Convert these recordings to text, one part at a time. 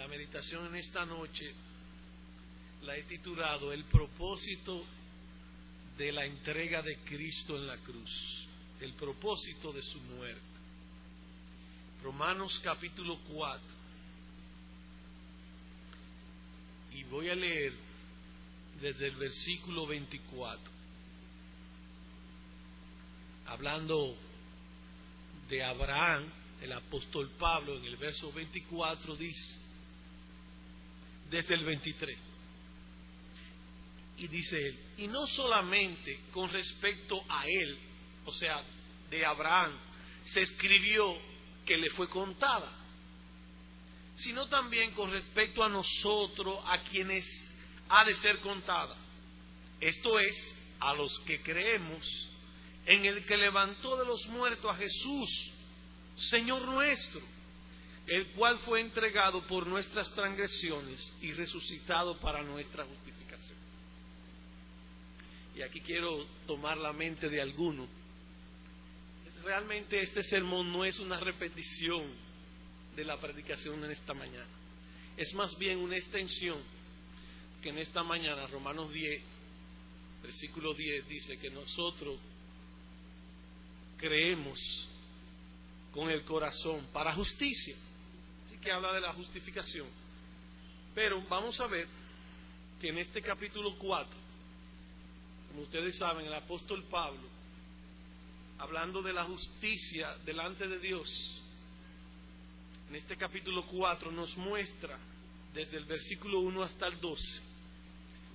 La meditación en esta noche la he titulado El propósito de la entrega de Cristo en la cruz, el propósito de su muerte. Romanos capítulo 4. Y voy a leer desde el versículo 24, hablando de Abraham, el apóstol Pablo en el verso 24 dice, desde el 23, y dice él, y no solamente con respecto a él, o sea, de Abraham, se escribió que le fue contada, sino también con respecto a nosotros, a quienes ha de ser contada. Esto es, a los que creemos en el que levantó de los muertos a Jesús, Señor nuestro, el cual fue entregado por nuestras transgresiones y resucitado para nuestra justificación. Y aquí quiero tomar la mente de alguno. Realmente este sermón no es una repetición de la predicación en esta mañana. Es más bien una extensión que en esta mañana Romanos 10, versículo 10 dice que nosotros creemos con el corazón para justicia. Que habla de la justificación. Pero vamos a ver que en este capítulo 4, como ustedes saben, el apóstol Pablo, hablando de la justicia delante de Dios, en este capítulo 4 nos muestra desde el versículo 1 hasta el 12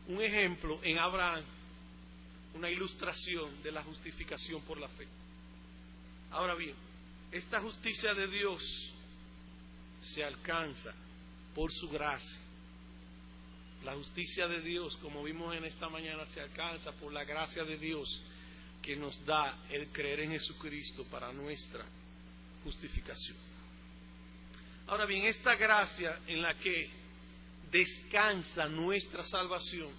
un ejemplo en Abraham, una ilustración de la justificación por la fe. Ahora bien, esta justicia de Dios se alcanza por su gracia. La justicia de Dios, como vimos en esta mañana, se alcanza por la gracia de Dios que nos da el creer en Jesucristo para nuestra justificación. Ahora bien, esta gracia en la que descansa nuestra salvación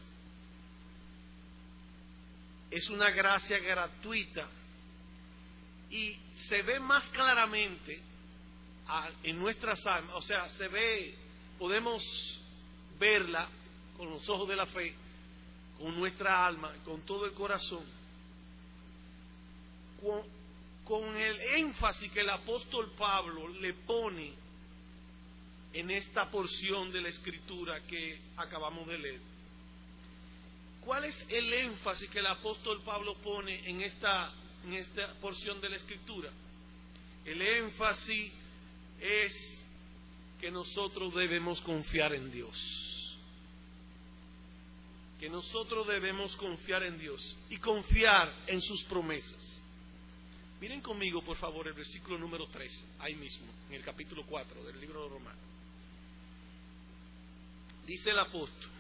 es una gracia gratuita y se ve más claramente en nuestras almas, o sea, se ve, podemos verla con los ojos de la fe, con nuestra alma, con todo el corazón, con, con el énfasis que el apóstol Pablo le pone en esta porción de la escritura que acabamos de leer. ¿Cuál es el énfasis que el apóstol Pablo pone en esta en esta porción de la escritura. El énfasis es que nosotros debemos confiar en Dios. Que nosotros debemos confiar en Dios y confiar en sus promesas. Miren conmigo, por favor, el versículo número 3, ahí mismo, en el capítulo 4 del libro de Romanos. Dice el apóstol,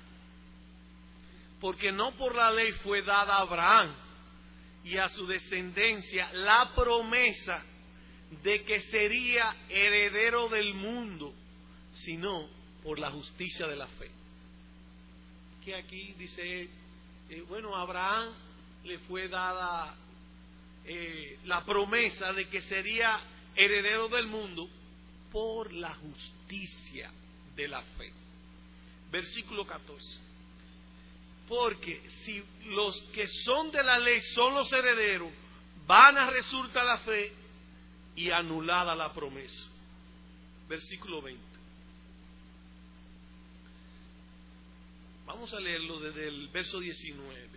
porque no por la ley fue dada a Abraham y a su descendencia la promesa de que sería heredero del mundo, sino por la justicia de la fe. Que aquí dice, eh, bueno, a Abraham le fue dada eh, la promesa de que sería heredero del mundo por la justicia de la fe. Versículo 14. Porque si los que son de la ley son los herederos, van a resultar la fe y anulada la promesa. Versículo 20. Vamos a leerlo desde el verso 19,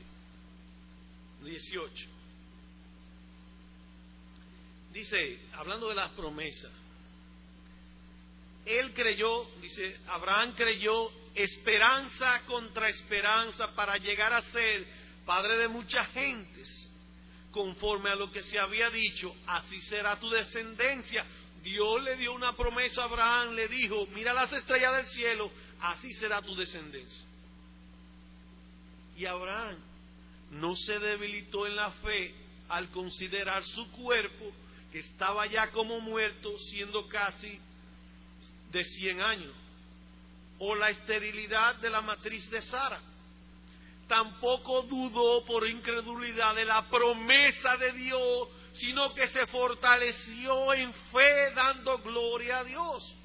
18. Dice, hablando de las promesas, él creyó, dice, Abraham creyó esperanza contra esperanza para llegar a ser padre de muchas gentes, conforme a lo que se había dicho, así será tu descendencia. Dios le dio una promesa a Abraham, le dijo, mira las estrellas del cielo, así será tu descendencia. Y Abraham no se debilitó en la fe al considerar su cuerpo, que estaba ya como muerto, siendo casi de 100 años o la esterilidad de la matriz de Sara. Tampoco dudó por incredulidad de la promesa de Dios, sino que se fortaleció en fe dando gloria a Dios.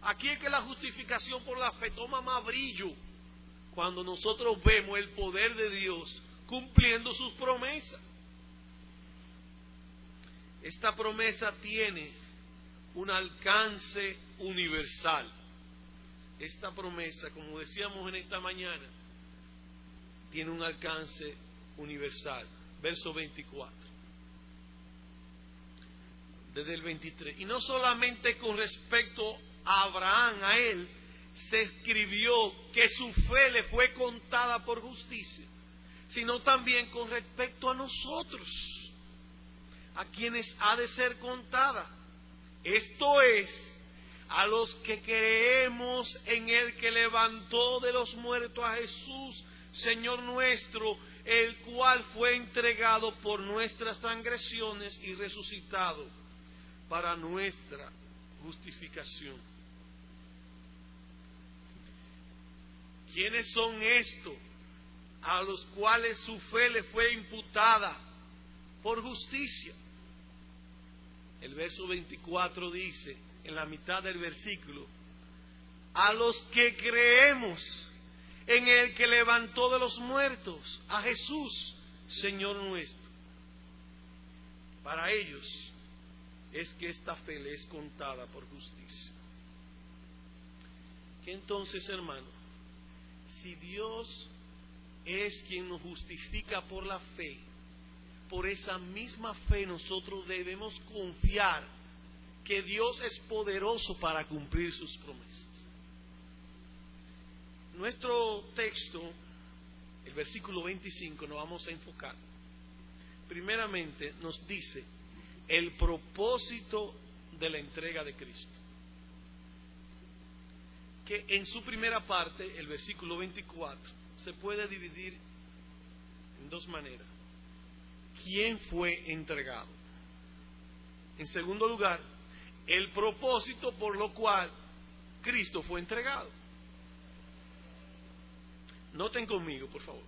Aquí es que la justificación por la fe toma más brillo cuando nosotros vemos el poder de Dios cumpliendo sus promesas. Esta promesa tiene un alcance universal. Esta promesa, como decíamos en esta mañana, tiene un alcance universal. Verso 24. Desde el 23. Y no solamente con respecto a Abraham, a él, se escribió que su fe le fue contada por justicia, sino también con respecto a nosotros, a quienes ha de ser contada. Esto es, a los que creemos en el que levantó de los muertos a Jesús, Señor nuestro, el cual fue entregado por nuestras transgresiones y resucitado para nuestra justificación. ¿Quiénes son estos a los cuales su fe le fue imputada por justicia? El verso 24 dice, en la mitad del versículo, a los que creemos en el que levantó de los muertos a Jesús, Señor nuestro. Para ellos es que esta fe le es contada por justicia. ¿Qué entonces, hermano? Si Dios es quien nos justifica por la fe, por esa misma fe nosotros debemos confiar que Dios es poderoso para cumplir sus promesas. Nuestro texto, el versículo 25, nos vamos a enfocar. Primeramente nos dice el propósito de la entrega de Cristo. Que en su primera parte, el versículo 24, se puede dividir en dos maneras. ¿Quién fue entregado? En segundo lugar, el propósito por lo cual Cristo fue entregado. Noten conmigo, por favor.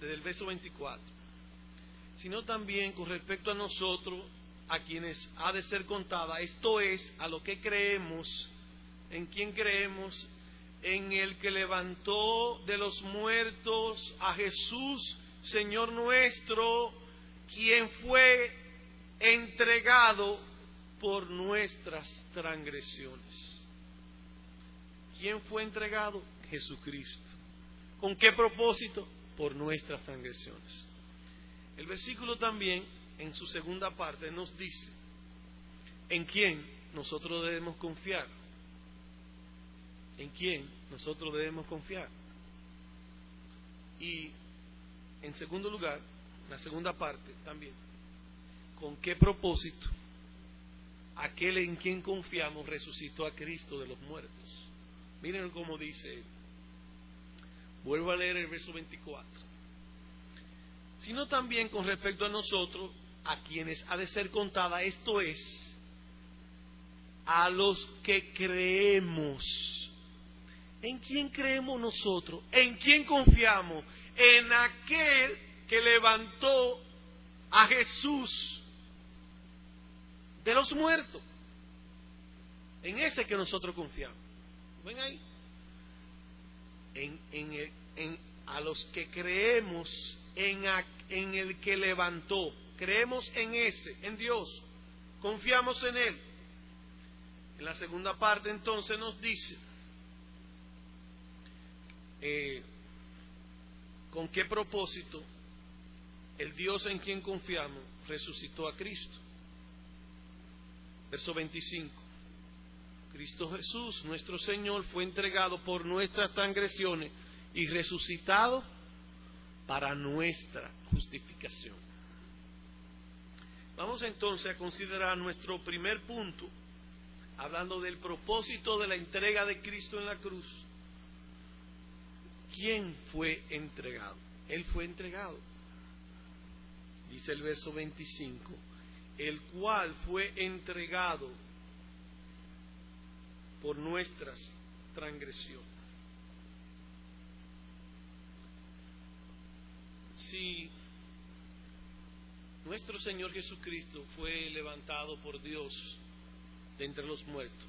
Desde el verso 24. Sino también con respecto a nosotros, a quienes ha de ser contada, esto es, a lo que creemos, en quien creemos, en el que levantó de los muertos a Jesús, Señor nuestro, quien fue entregado por nuestras transgresiones. ¿Quién fue entregado? Jesucristo. ¿Con qué propósito? Por nuestras transgresiones. El versículo también, en su segunda parte, nos dice, ¿en quién nosotros debemos confiar? ¿En quién nosotros debemos confiar? Y, en segundo lugar, la segunda parte también, ¿con qué propósito aquel en quien confiamos resucitó a Cristo de los muertos? Miren cómo dice Vuelvo a leer el verso 24. Sino también con respecto a nosotros, a quienes ha de ser contada, esto es, a los que creemos. ¿En quién creemos nosotros? ¿En quién confiamos? En aquel que levantó a Jesús de los muertos. En ese que nosotros confiamos. ¿Ven ahí? En, en, a los que creemos en, en el que levantó, creemos en ese, en Dios, confiamos en Él. En la segunda parte entonces nos dice, eh, ¿con qué propósito el Dios en quien confiamos resucitó a Cristo? Verso 25. Cristo Jesús, nuestro Señor, fue entregado por nuestras transgresiones y resucitado para nuestra justificación. Vamos entonces a considerar nuestro primer punto, hablando del propósito de la entrega de Cristo en la cruz. ¿Quién fue entregado? Él fue entregado. Dice el verso 25, el cual fue entregado por nuestras transgresiones. Si nuestro Señor Jesucristo fue levantado por Dios de entre los muertos.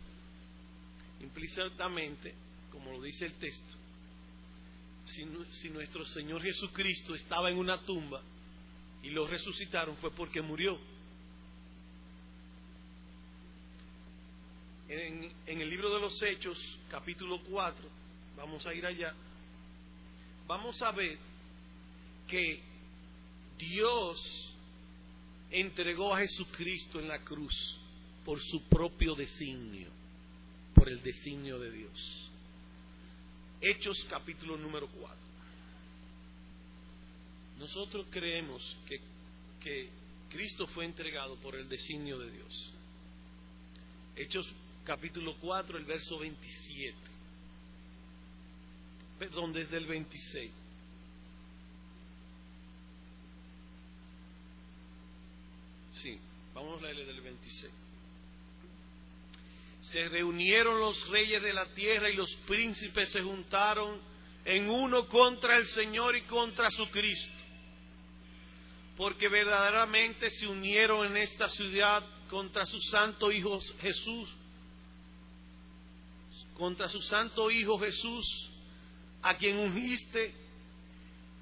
Implícitamente, como lo dice el texto, si, si nuestro Señor Jesucristo estaba en una tumba y lo resucitaron fue porque murió. En, el libro de los Hechos, capítulo 4, vamos a ir allá, vamos a ver que Dios entregó a Jesucristo en la cruz por su propio designio, por el designio de Dios. Hechos capítulo número 4. Nosotros creemos que, que Cristo fue entregado por el designio de Dios. Hechos capítulo 4, el verso 27. Perdón, desde el 26. Sí, vamos a leerle del 26. Se reunieron los reyes de la tierra y los príncipes se juntaron en uno contra el Señor y contra su Cristo. Porque verdaderamente se unieron en esta ciudad contra su santo Hijo Jesús, contra su santo Hijo Jesús, a quien ungiste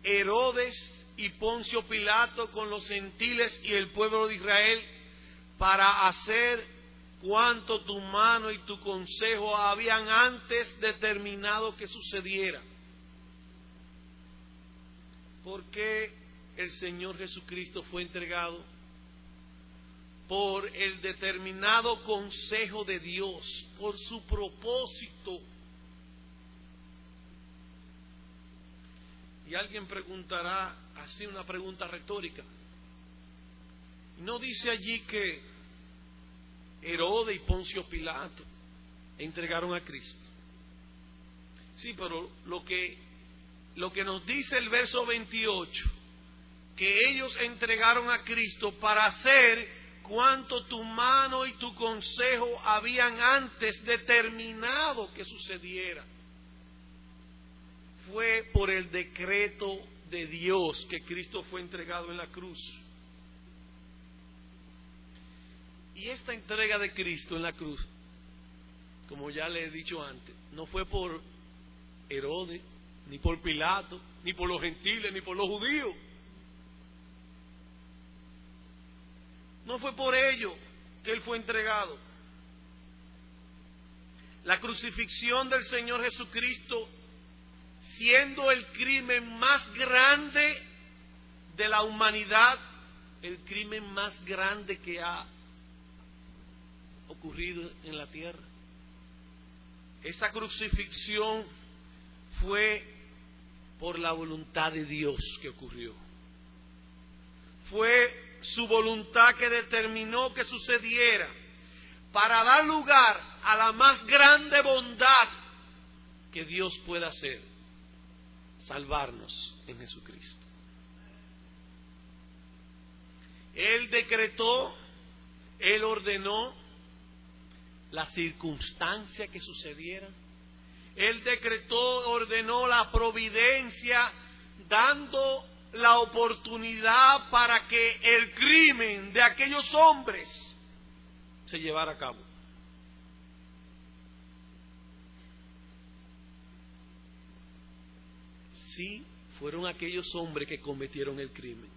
Herodes y Poncio Pilato con los gentiles y el pueblo de Israel para hacer cuanto tu mano y tu consejo habían antes determinado que sucediera. Porque el Señor Jesucristo fue entregado por el determinado consejo de Dios, por su propósito Y alguien preguntará así una pregunta retórica. No dice allí que Herodes y Poncio Pilato entregaron a Cristo. Sí, pero lo que, lo que nos dice el verso 28, que ellos entregaron a Cristo para hacer cuanto tu mano y tu consejo habían antes determinado que sucediera fue por el decreto de Dios que Cristo fue entregado en la cruz. Y esta entrega de Cristo en la cruz, como ya le he dicho antes, no fue por Herodes, ni por Pilato, ni por los gentiles, ni por los judíos. No fue por ello que Él fue entregado. La crucifixión del Señor Jesucristo siendo el crimen más grande de la humanidad, el crimen más grande que ha ocurrido en la tierra. Esa crucifixión fue por la voluntad de Dios que ocurrió. Fue su voluntad que determinó que sucediera para dar lugar a la más grande bondad que Dios pueda hacer salvarnos en Jesucristo. Él decretó, Él ordenó la circunstancia que sucediera. Él decretó, ordenó la providencia, dando la oportunidad para que el crimen de aquellos hombres se llevara a cabo. sí fueron aquellos hombres que cometieron el crimen.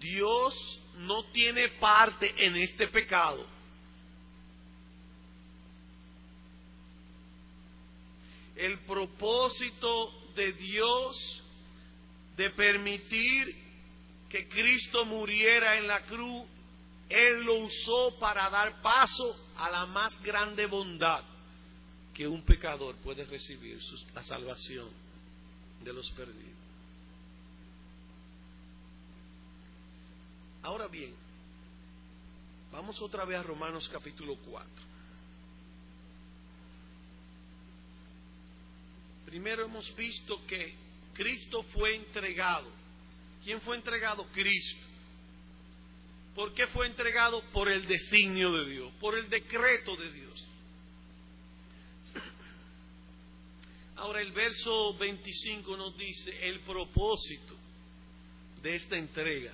Dios no tiene parte en este pecado. El propósito de Dios de permitir que Cristo muriera en la cruz, Él lo usó para dar paso a la más grande bondad que un pecador puede recibir la salvación de los perdidos. Ahora bien, vamos otra vez a Romanos capítulo 4. Primero hemos visto que Cristo fue entregado. ¿Quién fue entregado? Cristo. ¿Por qué fue entregado? Por el designio de Dios, por el decreto de Dios. Ahora el verso 25 nos dice el propósito de esta entrega.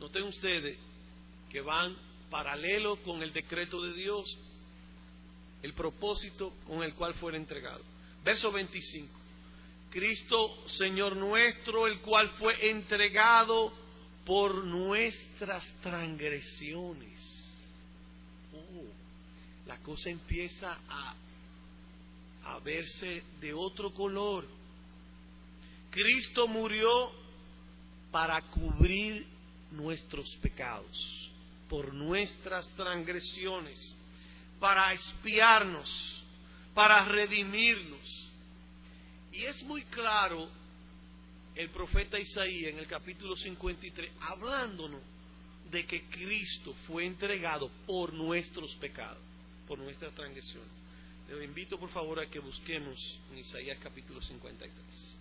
noten ustedes que van paralelo con el decreto de Dios, el propósito con el cual fue entregado. Verso 25. Cristo, Señor nuestro, el cual fue entregado por nuestras transgresiones. Oh, la cosa empieza a, a verse de otro color. Cristo murió para cubrir nuestros pecados, por nuestras transgresiones, para expiarnos, para redimirnos. Y es muy claro el profeta Isaías en el capítulo 53 hablándonos de que Cristo fue entregado por nuestros pecados, por nuestras transgresiones. Le invito por favor a que busquemos en Isaías capítulo 53.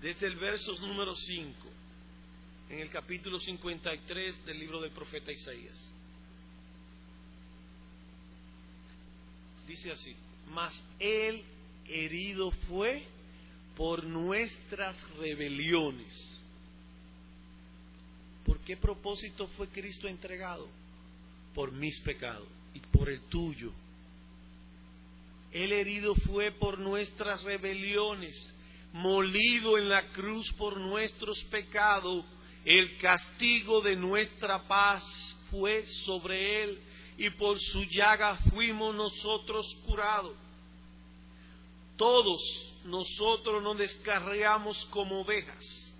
desde el verso número 5, en el capítulo 53 del libro del profeta Isaías. Dice así, mas él herido fue por nuestras rebeliones. ¿Por qué propósito fue Cristo entregado? Por mis pecados y por el tuyo. Él herido fue por nuestras rebeliones molido en la cruz por nuestros pecados, el castigo de nuestra paz fue sobre él y por su llaga fuimos nosotros curados. Todos nosotros nos descarriamos como ovejas,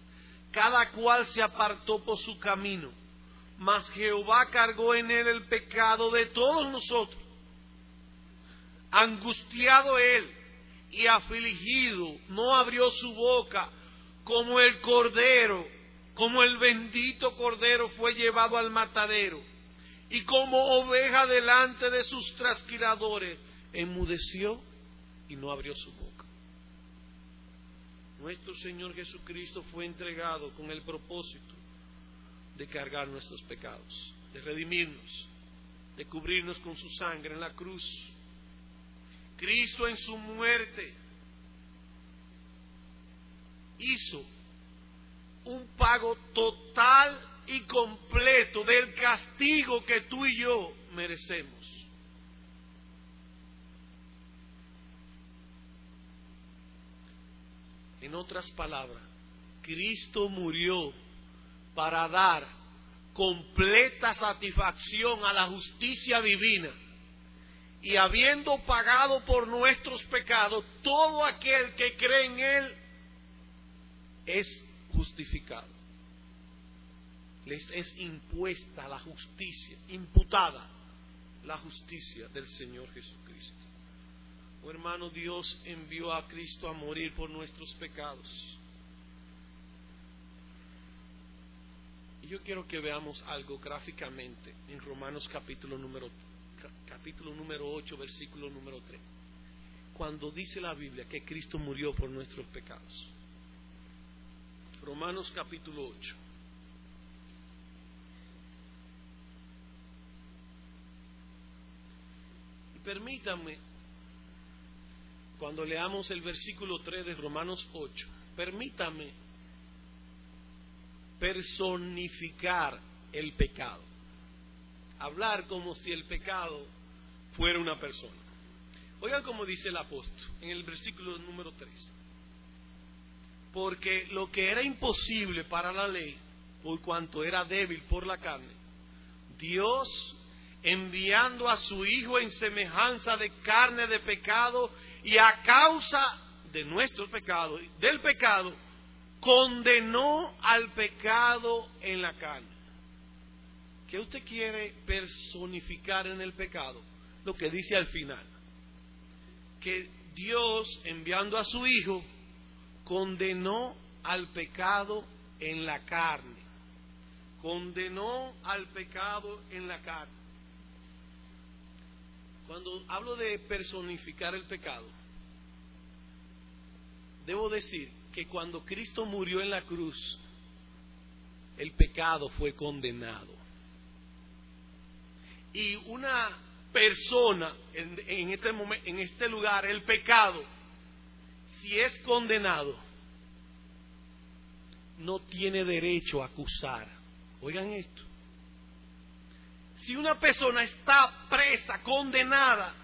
cada cual se apartó por su camino, mas Jehová cargó en él el pecado de todos nosotros. Angustiado él, y afligido, no abrió su boca como el cordero, como el bendito cordero fue llevado al matadero, y como oveja delante de sus trasquiladores, enmudeció y no abrió su boca. Nuestro Señor Jesucristo fue entregado con el propósito de cargar nuestros pecados, de redimirnos, de cubrirnos con su sangre en la cruz Cristo en su muerte hizo un pago total y completo del castigo que tú y yo merecemos. En otras palabras, Cristo murió para dar completa satisfacción a la justicia divina y habiendo pagado por nuestros pecados, todo aquel que cree en Él es justificado. Les es impuesta la justicia, imputada la justicia del Señor Jesucristo. Oh hermano, Dios envió a Cristo a morir por nuestros pecados. Y yo quiero que veamos algo gráficamente en Romanos capítulo número capítulo número 8, versículo número 3. Cuando dice la Biblia que Cristo murió por nuestros pecados. Romanos capítulo 8. Y permítanme, cuando leamos el versículo 3 de Romanos 8, permítame personificar el pecado hablar como si el pecado fuera una persona. Oigan como dice el apóstol en el versículo número 3. Porque lo que era imposible para la ley, por cuanto era débil por la carne, Dios enviando a su Hijo en semejanza de carne de pecado y a causa de nuestro pecado, del pecado, condenó al pecado en la carne ¿Qué usted quiere personificar en el pecado? Lo que dice al final. Que Dios, enviando a su Hijo, condenó al pecado en la carne. Condenó al pecado en la carne. Cuando hablo de personificar el pecado, debo decir que cuando Cristo murió en la cruz, el pecado fue condenado y una persona en, este en este lugar, el pecado, si es condenado, no tiene derecho a acusar. Oigan esto. Si una persona está presa, condenada,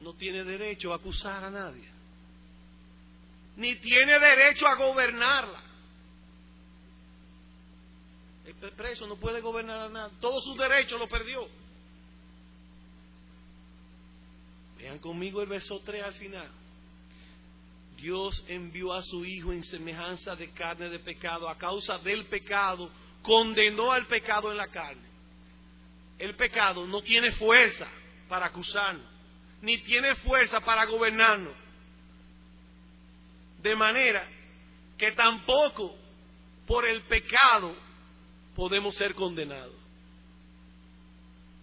no tiene derecho a acusar a nadie. Ni tiene derecho a gobernarla. El preso no puede gobernar a nadie. Todos sus derechos lo perdió. Vean conmigo el verso 3 al final. Dios envió a su Hijo en semejanza de carne de pecado a causa del pecado, condenó al pecado en la carne. El pecado no tiene fuerza para acusarnos, ni tiene fuerza para gobernarnos. De manera que tampoco por el pecado podemos ser condenados.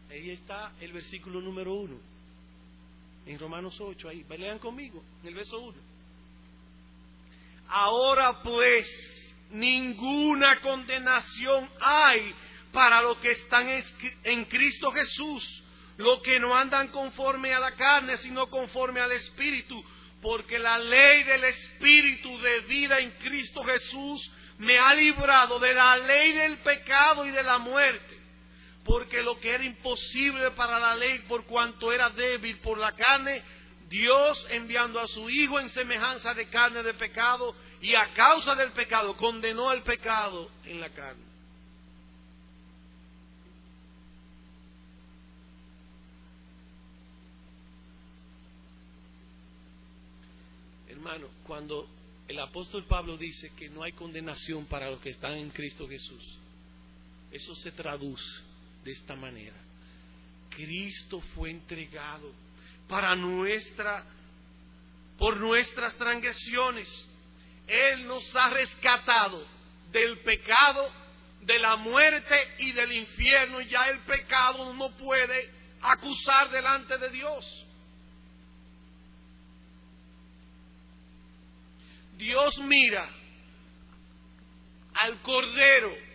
Ahí está el versículo número uno, en Romanos 8, ahí, lean conmigo, en el verso 1. Ahora pues, ninguna condenación hay para los que están en Cristo Jesús, los que no andan conforme a la carne, sino conforme al Espíritu, porque la ley del Espíritu de vida en Cristo Jesús me ha librado de la ley del pecado y de la muerte, porque lo que era imposible para la ley por cuanto era débil por la carne, Dios enviando a su Hijo en semejanza de carne de pecado y a causa del pecado condenó el pecado en la carne. Hermano, cuando el apóstol Pablo dice que no hay condenación para los que están en Cristo Jesús, eso se traduce de esta manera. Cristo fue entregado para nuestra, por nuestras transgresiones. Él nos ha rescatado del pecado, de la muerte y del infierno. Ya el pecado no puede acusar delante de Dios. Dios mira al Cordero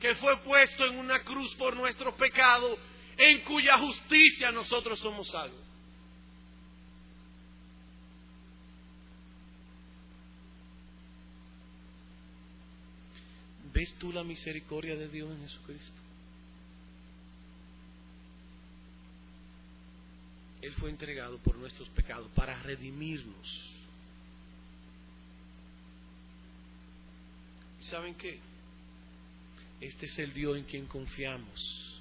que fue puesto en una cruz por nuestros pecados, en cuya justicia nosotros somos salvos. ¿Ves tú la misericordia de Dios en Jesucristo? Él fue entregado por nuestros pecados para redimirnos. ¿Y saben qué? Este es el Dios en quien confiamos.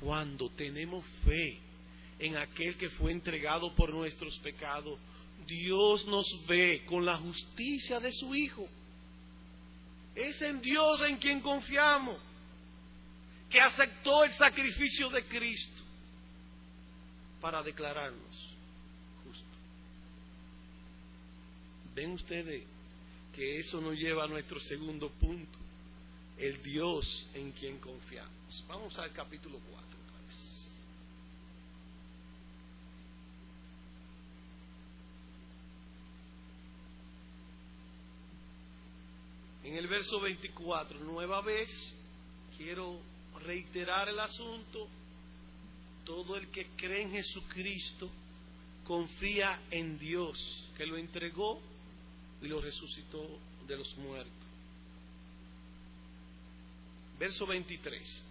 Cuando tenemos fe en aquel que fue entregado por nuestros pecados, Dios nos ve con la justicia de su Hijo. Es en Dios en quien confiamos, que aceptó el sacrificio de Cristo para declararnos justos. Ven ustedes que eso nos lleva a nuestro segundo punto, el Dios en quien confiamos. Vamos al capítulo 4 otra vez. En el verso 24, nueva vez, quiero reiterar el asunto. Todo el que cree en Jesucristo confía en Dios, que lo entregó y lo resucitó de los muertos. Verso 23.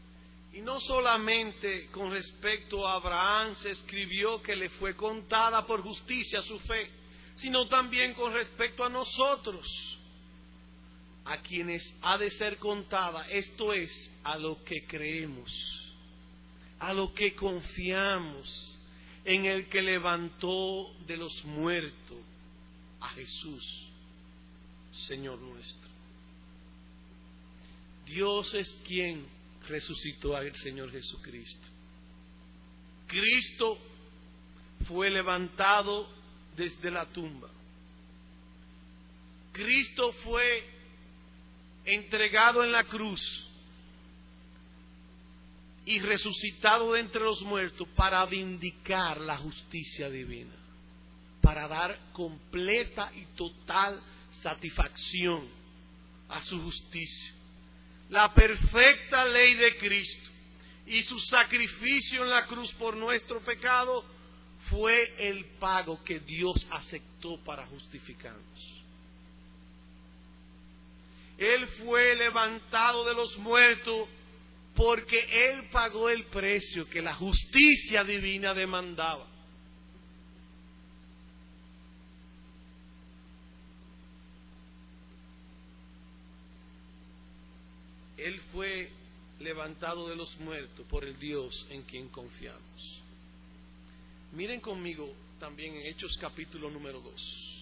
Y no solamente con respecto a Abraham se escribió que le fue contada por justicia su fe, sino también con respecto a nosotros a quienes ha de ser contada, esto es, a lo que creemos, a lo que confiamos en el que levantó de los muertos a Jesús, Señor nuestro. Dios es quien resucitó al Señor Jesucristo. Cristo fue levantado desde la tumba. Cristo fue entregado en la cruz y resucitado de entre los muertos para vindicar la justicia divina, para dar completa y total satisfacción a su justicia. La perfecta ley de Cristo y su sacrificio en la cruz por nuestro pecado fue el pago que Dios aceptó para justificarnos. Él fue levantado de los muertos porque Él pagó el precio que la justicia divina demandaba. Él fue levantado de los muertos por el Dios en quien confiamos. Miren conmigo también en Hechos capítulo número 2.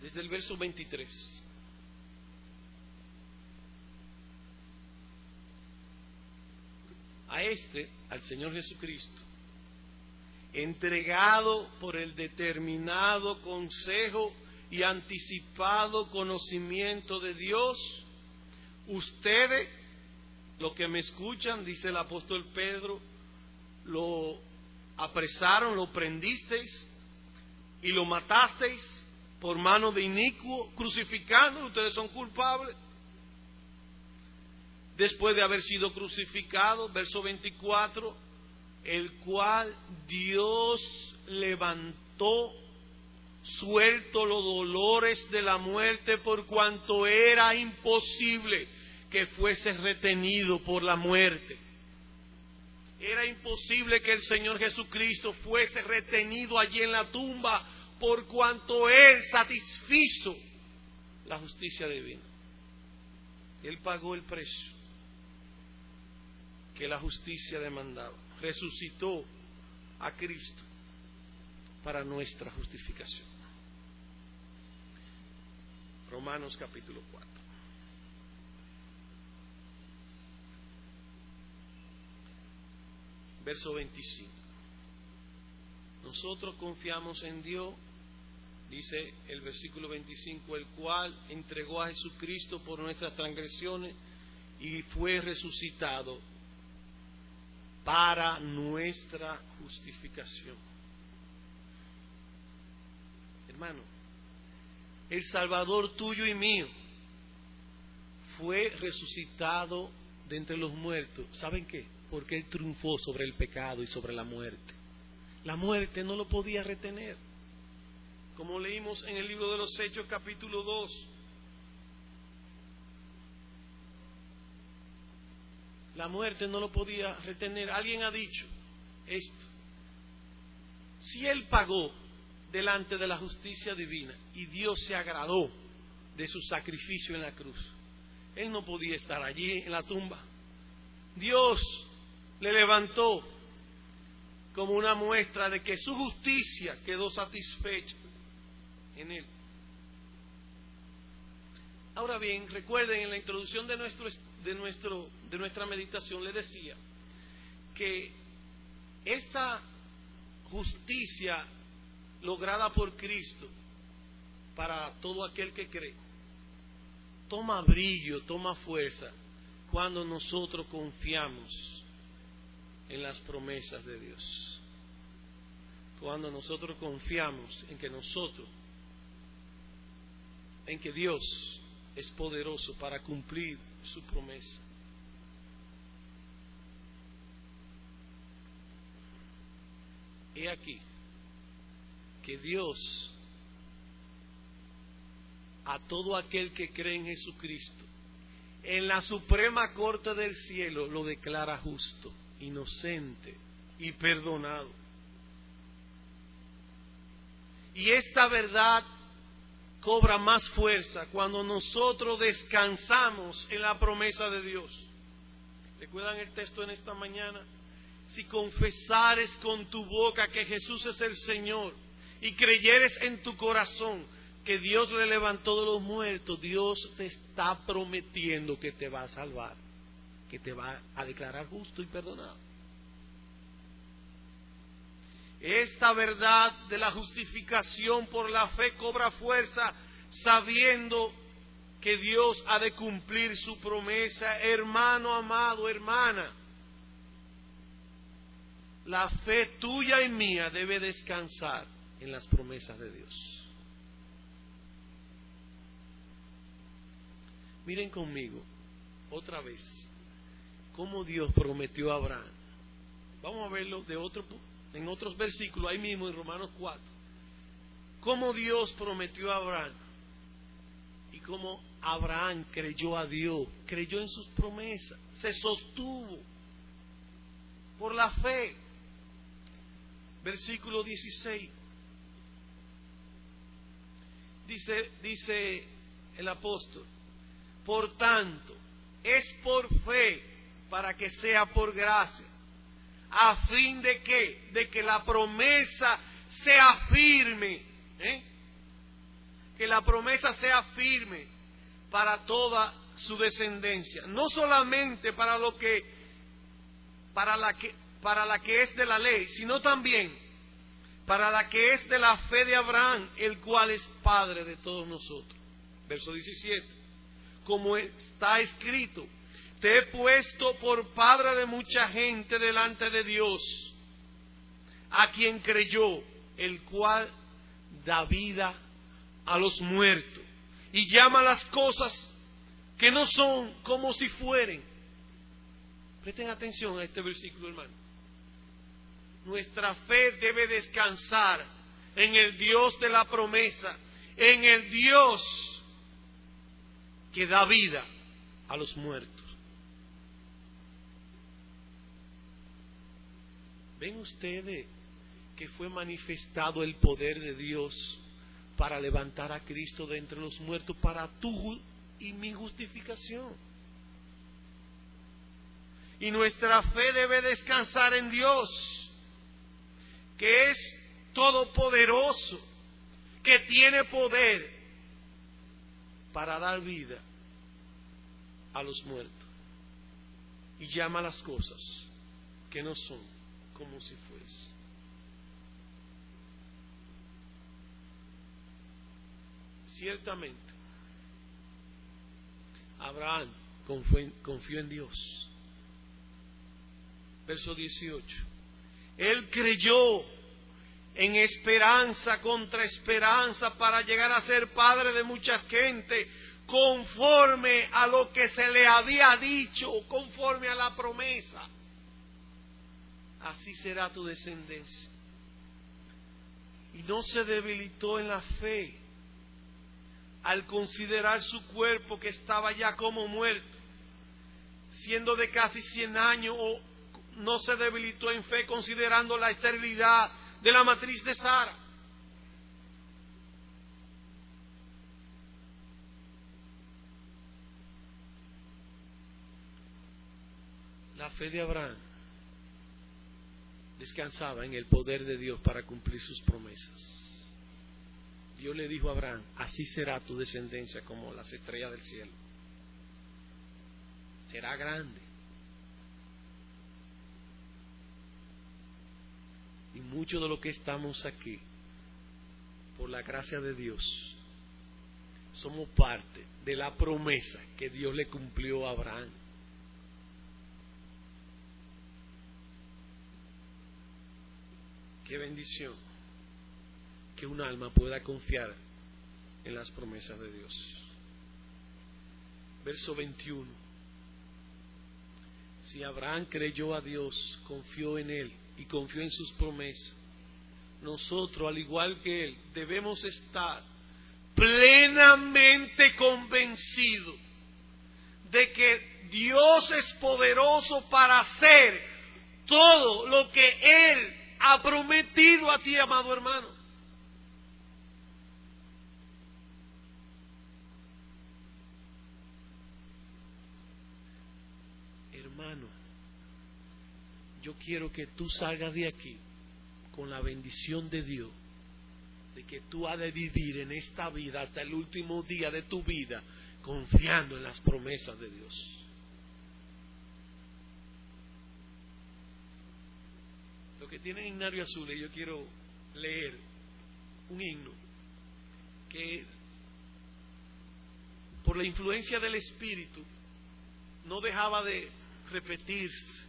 Desde el verso 23. A este, al Señor Jesucristo, entregado por el determinado consejo y anticipado conocimiento de Dios, ustedes, los que me escuchan, dice el apóstol Pedro, lo apresaron, lo prendisteis y lo matasteis por mano de inicuo, crucificando, ustedes son culpables después de haber sido crucificado, verso 24, el cual Dios levantó, suelto los dolores de la muerte por cuanto era imposible que fuese retenido por la muerte. Era imposible que el Señor Jesucristo fuese retenido allí en la tumba por cuanto Él satisfizo la justicia divina. Él pagó el precio que la justicia demandaba. Resucitó a Cristo para nuestra justificación. Romanos capítulo 4. Verso 25. Nosotros confiamos en Dios, dice el versículo 25, el cual entregó a Jesucristo por nuestras transgresiones y fue resucitado para nuestra justificación. Hermano, el Salvador tuyo y mío fue resucitado de entre los muertos. ¿Saben qué? Porque Él triunfó sobre el pecado y sobre la muerte. La muerte no lo podía retener. Como leímos en el libro de los Hechos capítulo 2, La muerte no lo podía retener. Alguien ha dicho esto. Si Él pagó delante de la justicia divina y Dios se agradó de su sacrificio en la cruz, Él no podía estar allí en la tumba. Dios le levantó como una muestra de que su justicia quedó satisfecha en Él. Ahora bien, recuerden en la introducción de nuestro de, nuestro, de nuestra meditación le decía que esta justicia lograda por Cristo para todo aquel que cree toma brillo, toma fuerza cuando nosotros confiamos en las promesas de Dios. Cuando nosotros confiamos en que nosotros, en que Dios es poderoso para cumplir su promesa. He aquí que Dios a todo aquel que cree en Jesucristo, en la suprema corte del cielo lo declara justo, inocente y perdonado. Y esta verdad cobra más fuerza cuando nosotros descansamos en la promesa de Dios. ¿Recuerdan el texto en esta mañana? Si confesares con tu boca que Jesús es el Señor y creyeres en tu corazón que Dios le levantó de los muertos, Dios te está prometiendo que te va a salvar, que te va a declarar justo y perdonado. Esta verdad de la justificación por la fe cobra fuerza sabiendo que Dios ha de cumplir su promesa. Hermano amado, hermana, la fe tuya y mía debe descansar en las promesas de Dios. Miren conmigo, otra vez, cómo Dios prometió a Abraham. Vamos a verlo de otro, en otros versículos, ahí mismo en Romanos 4. Cómo Dios prometió a Abraham y cómo Abraham creyó a Dios, creyó en sus promesas, se sostuvo por la fe. Versículo 16. Dice, dice el apóstol, por tanto, es por fe para que sea por gracia, a fin de que, de que la promesa sea firme, ¿eh? que la promesa sea firme para toda su descendencia, no solamente para lo que, para la que, para la que es de la ley, sino también para la que es de la fe de Abraham, el cual es Padre de todos nosotros. Verso 17. Como está escrito, te he puesto por Padre de mucha gente delante de Dios, a quien creyó, el cual da vida a los muertos y llama las cosas que no son como si fueren. Presten atención a este versículo, hermano. Nuestra fe debe descansar en el Dios de la promesa, en el Dios que da vida a los muertos. ¿Ven ustedes que fue manifestado el poder de Dios para levantar a Cristo de entre los muertos para tu y mi justificación? Y nuestra fe debe descansar en Dios que es todopoderoso, que tiene poder para dar vida a los muertos y llama las cosas que no son como si fuese. Ciertamente, Abraham confió en Dios. Verso 18 él creyó en esperanza contra esperanza para llegar a ser padre de mucha gente, conforme a lo que se le había dicho, conforme a la promesa. Así será tu descendencia. Y no se debilitó en la fe al considerar su cuerpo que estaba ya como muerto, siendo de casi 100 años o no se debilitó en fe considerando la esterilidad de la matriz de Sara. La fe de Abraham descansaba en el poder de Dios para cumplir sus promesas. Dios le dijo a Abraham, así será tu descendencia como las estrellas del cielo. Será grande. Y mucho de lo que estamos aquí, por la gracia de Dios, somos parte de la promesa que Dios le cumplió a Abraham. Qué bendición que un alma pueda confiar en las promesas de Dios. Verso 21. Si Abraham creyó a Dios, confió en Él y confió en sus promesas. Nosotros, al igual que Él, debemos estar plenamente convencidos de que Dios es poderoso para hacer todo lo que Él ha prometido a ti, amado hermano. Hermano, yo quiero que tú salgas de aquí con la bendición de Dios, de que tú has de vivir en esta vida hasta el último día de tu vida, confiando en las promesas de Dios. Lo que tienen himnario azul, yo quiero leer un himno que por la influencia del Espíritu no dejaba de repetirse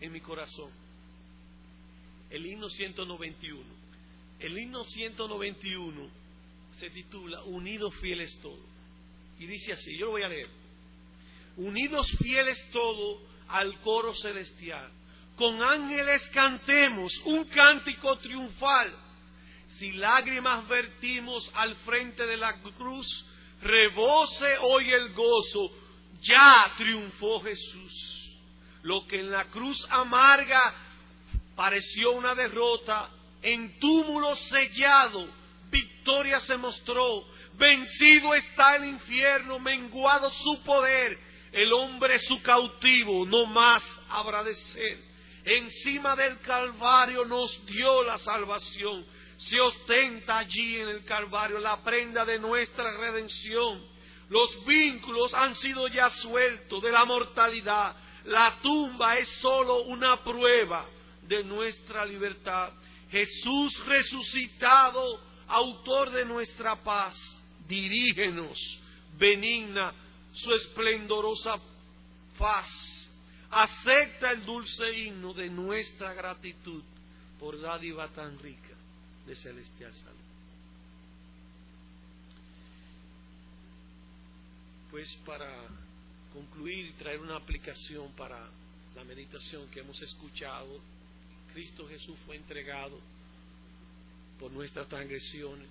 en mi corazón. El himno 191. El himno 191 se titula Unidos fieles todos. Y dice así, yo lo voy a leer. unidos fieles todo al coro celestial. Con ángeles cantemos un cántico triunfal. Si lágrimas vertimos al frente de la cruz, rebose hoy el gozo, ya triunfó Jesús. Lo que en la cruz amarga pareció una derrota, en túmulo sellado, victoria se mostró, vencido está el infierno, menguado su poder, el hombre su cautivo, no más habrá de ser. Encima del Calvario nos dio la salvación. Se ostenta allí en el Calvario la prenda de nuestra redención. Los vínculos han sido ya sueltos de la mortalidad. La tumba es sólo una prueba de nuestra libertad. Jesús resucitado, autor de nuestra paz, dirígenos benigna su esplendorosa faz. Acepta el dulce himno de nuestra gratitud por dádiva tan rica de celestial salud. Pues para concluir y traer una aplicación para la meditación que hemos escuchado, Cristo Jesús fue entregado por nuestras transgresiones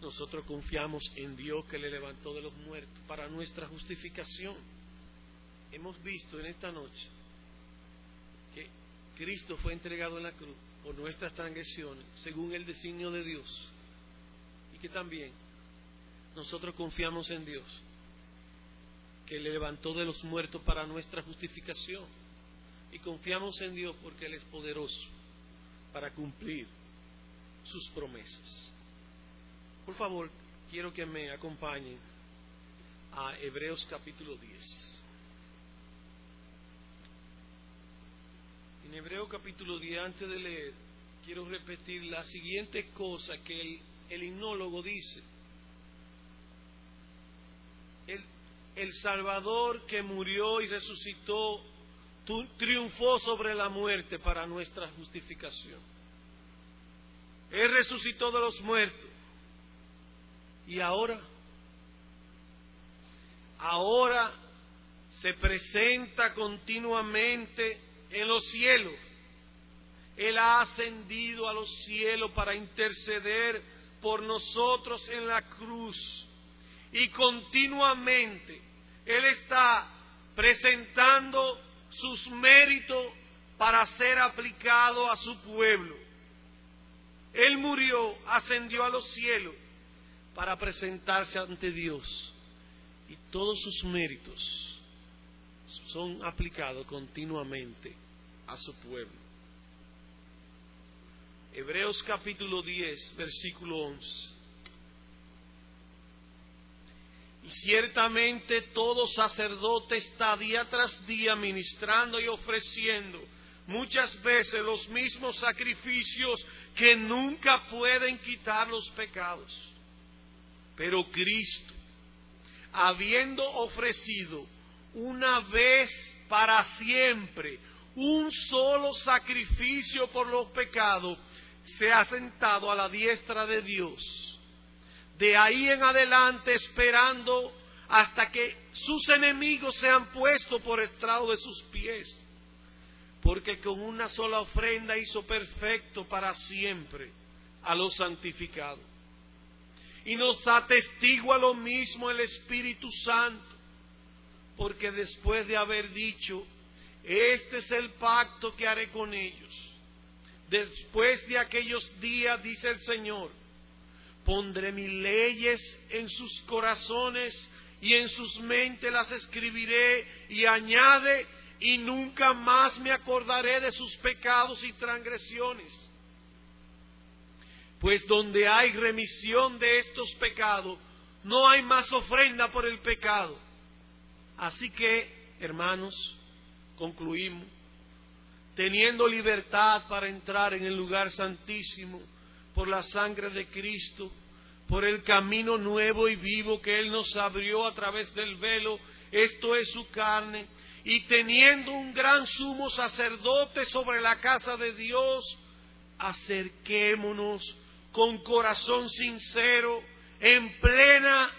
nosotros confiamos en Dios que le levantó de los muertos para nuestra justificación. Hemos visto en esta noche que Cristo fue entregado en la cruz por nuestras transgresiones, según el designio de Dios. Y que también nosotros confiamos en Dios, que le levantó de los muertos para nuestra justificación. Y confiamos en Dios porque Él es poderoso para cumplir sus promesas. Por favor, quiero que me acompañen a Hebreos capítulo 10. En Hebreos capítulo 10, antes de leer, quiero repetir la siguiente cosa que el, el himnólogo dice. El, el Salvador que murió y resucitó triunfó sobre la muerte para nuestra justificación. Él resucitó de los muertos ¿Y ahora? Ahora se presenta continuamente en los cielos. Él ha ascendido a los cielos para interceder por nosotros en la cruz. Y continuamente Él está presentando sus méritos para ser aplicado a su pueblo. Él murió, ascendió a los cielos para presentarse ante Dios. Y todos sus méritos son aplicados continuamente a su pueblo. Hebreos capítulo 10, versículo 11. Y ciertamente todo sacerdote está día tras día ministrando y ofreciendo muchas veces los mismos sacrificios que nunca pueden quitar los pecados. Pero Cristo, habiendo ofrecido una vez para siempre un solo sacrificio por los pecados, se ha sentado a la diestra de Dios. De ahí en adelante esperando hasta que sus enemigos sean puestos por estrado de sus pies. Porque con una sola ofrenda hizo perfecto para siempre a los santificados. Y nos atestigua lo mismo el Espíritu Santo, porque después de haber dicho, este es el pacto que haré con ellos, después de aquellos días, dice el Señor, pondré mis leyes en sus corazones y en sus mentes las escribiré y añade, y nunca más me acordaré de sus pecados y transgresiones pues donde hay remisión de estos pecados, no hay más ofrenda por el pecado. Así que, hermanos, concluimos, teniendo libertad para entrar en el lugar santísimo por la sangre de Cristo, por el camino nuevo y vivo que Él nos abrió a través del velo, esto es su carne, y teniendo un gran sumo sacerdote sobre la casa de Dios, acerquémonos con corazón sincero, en plena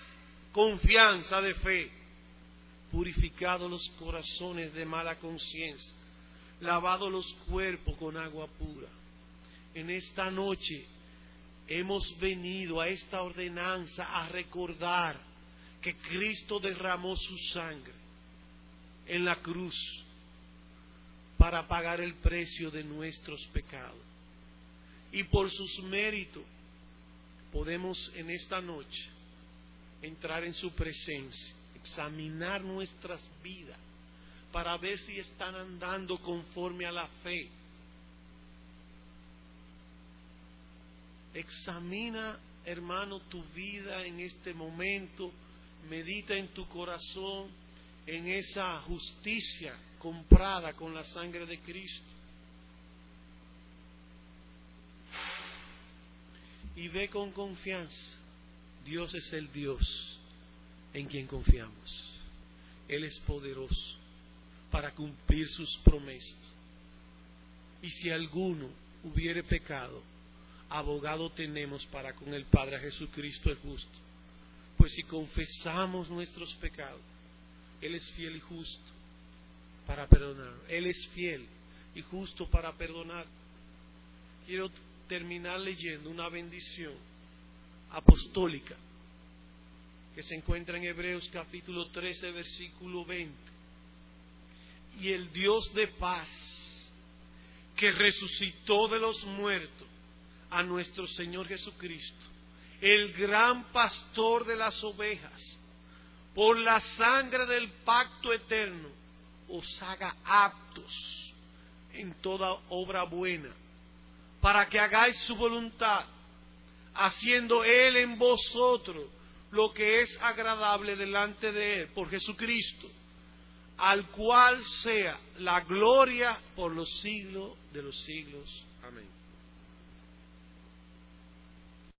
confianza de fe, purificado los corazones de mala conciencia, lavado los cuerpos con agua pura. En esta noche hemos venido a esta ordenanza a recordar que Cristo derramó su sangre en la cruz para pagar el precio de nuestros pecados. Y por sus méritos podemos en esta noche entrar en su presencia, examinar nuestras vidas para ver si están andando conforme a la fe. Examina, hermano, tu vida en este momento, medita en tu corazón en esa justicia comprada con la sangre de Cristo. Y ve con confianza, Dios es el Dios en quien confiamos. Él es poderoso para cumplir sus promesas. Y si alguno hubiere pecado, abogado tenemos para con el Padre Jesucristo el justo. Pues si confesamos nuestros pecados, Él es fiel y justo para perdonar. Él es fiel y justo para perdonar. Quiero terminar leyendo una bendición apostólica que se encuentra en Hebreos capítulo 13, versículo 20. Y el Dios de paz, que resucitó de los muertos a nuestro Señor Jesucristo, el gran pastor de las ovejas, por la sangre del pacto eterno, os haga aptos en toda obra buena, para que hagáis su voluntad, haciendo Él en vosotros lo que es agradable delante de Él, por Jesucristo, al cual sea la gloria por los siglos de los siglos. Amén.